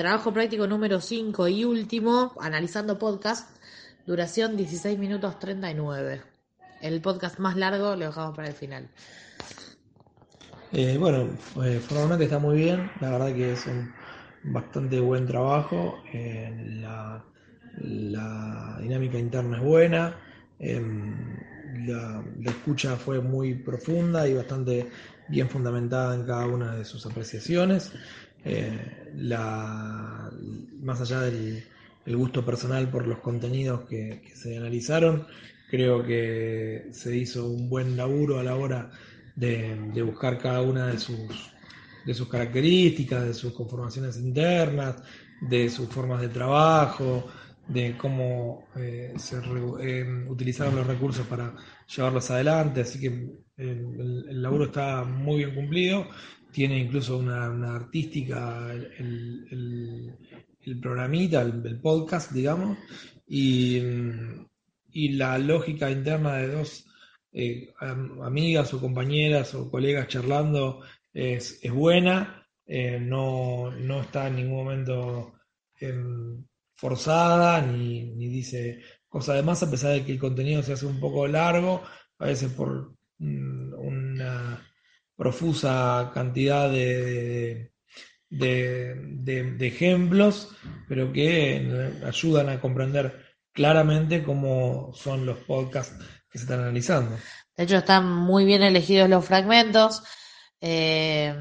trabajo práctico número 5 y último, analizando podcast, duración 16 minutos 39. El podcast más largo lo dejamos para el final. Eh, bueno, eh, formalmente está muy bien, la verdad que es un bastante buen trabajo, eh, la, dinámica interna es buena, em, la, escucha fue muy profunda y bastante bien fundamentada en cada una de sus apreciaciones. La, más allá del el gusto personal por los contenidos que, se analizaron, creo que se hizo un buen laburo a la hora de, buscar cada una de sus, de sus características, de sus conformaciones internas, de sus formas de trabajo, de cómo eh, se eh, utilizaron los recursos para llevarlos adelante. Así que el, laburo está muy bien cumplido. Tiene incluso una, artística el, el, programita, el, podcast, digamos, y, y la lógica interna de dos eh, amigas o compañeras o colegas charlando es, buena, eh, no, no, está en ningún momento em, forzada ni, dice cosas. De más, a pesar de que el contenido se hace un poco largo, a veces por mm, una profusa cantidad de, de, ejemplos, pero que ayudan a comprender claramente cómo son los podcasts que se están analizando. De hecho, están muy bien elegidos los fragmentos. Eh,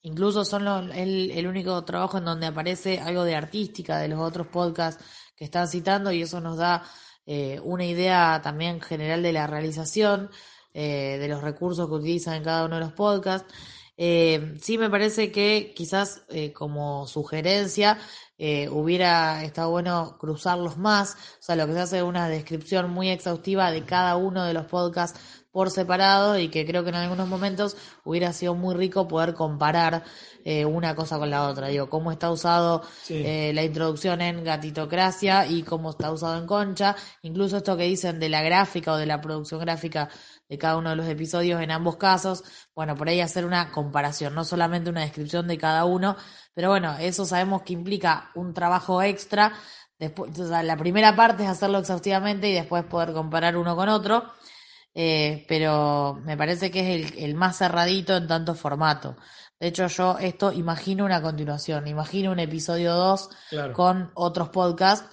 incluso son el, único trabajo en donde aparece algo de artística de los otros podcasts que están citando y eso nos da eh, una idea también general de la realización, eh, de los recursos que utilizan en cada uno de los podcasts. sí me parece que quizás como sugerencia eh, hubiera estado bueno cruzarlos más, o sea, lo que se hace es una descripción muy exhaustiva de cada uno de los podcasts por separado y que creo que en algunos momentos hubiera sido muy rico poder comparar eh, una cosa con la otra. Digo, cómo está usado eh, la introducción en Gatitocracia y cómo está usado en Concha. Incluso esto que dicen de la gráfica o de la producción gráfica de cada uno de los episodios en ambos casos. Bueno, por ahí hacer una comparación, no solamente una descripción de cada uno, pero bueno, eso sabemos que implica un trabajo extra. Después, la primera parte es hacerlo exhaustivamente y después poder comparar uno con otro. Eh, pero me parece que es el, más cerradito en tanto formato. De hecho, yo esto imagino una continuación, imagino un episodio 2 con otros podcasts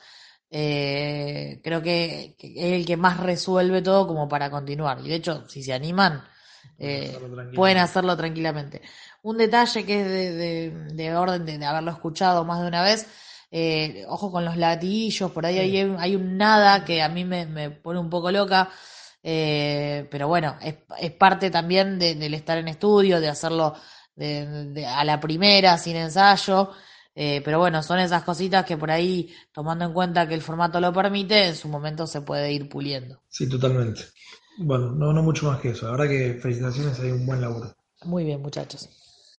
eh, creo que, es el que más resuelve todo como para continuar. Y de hecho, si se animan, eh, pueden hacerlo tranquilamente. Un detalle que es de, orden de, haberlo escuchado más de una vez, eh, ojo con los latillos, por ahí hay, un nada que a mí me, pone un poco loca. Pero bueno, es, parte también del estar en estudio, de hacerlo a la primera, sin ensayo. Eh, pero bueno, son esas cositas que por ahí, tomando en cuenta que el formato lo permite, en su momento se puede ir puliendo. Sí, totalmente. Bueno, no, no mucho más que eso. Ahora que felicitaciones, hay un buen laburo. Muy bien, muchachos.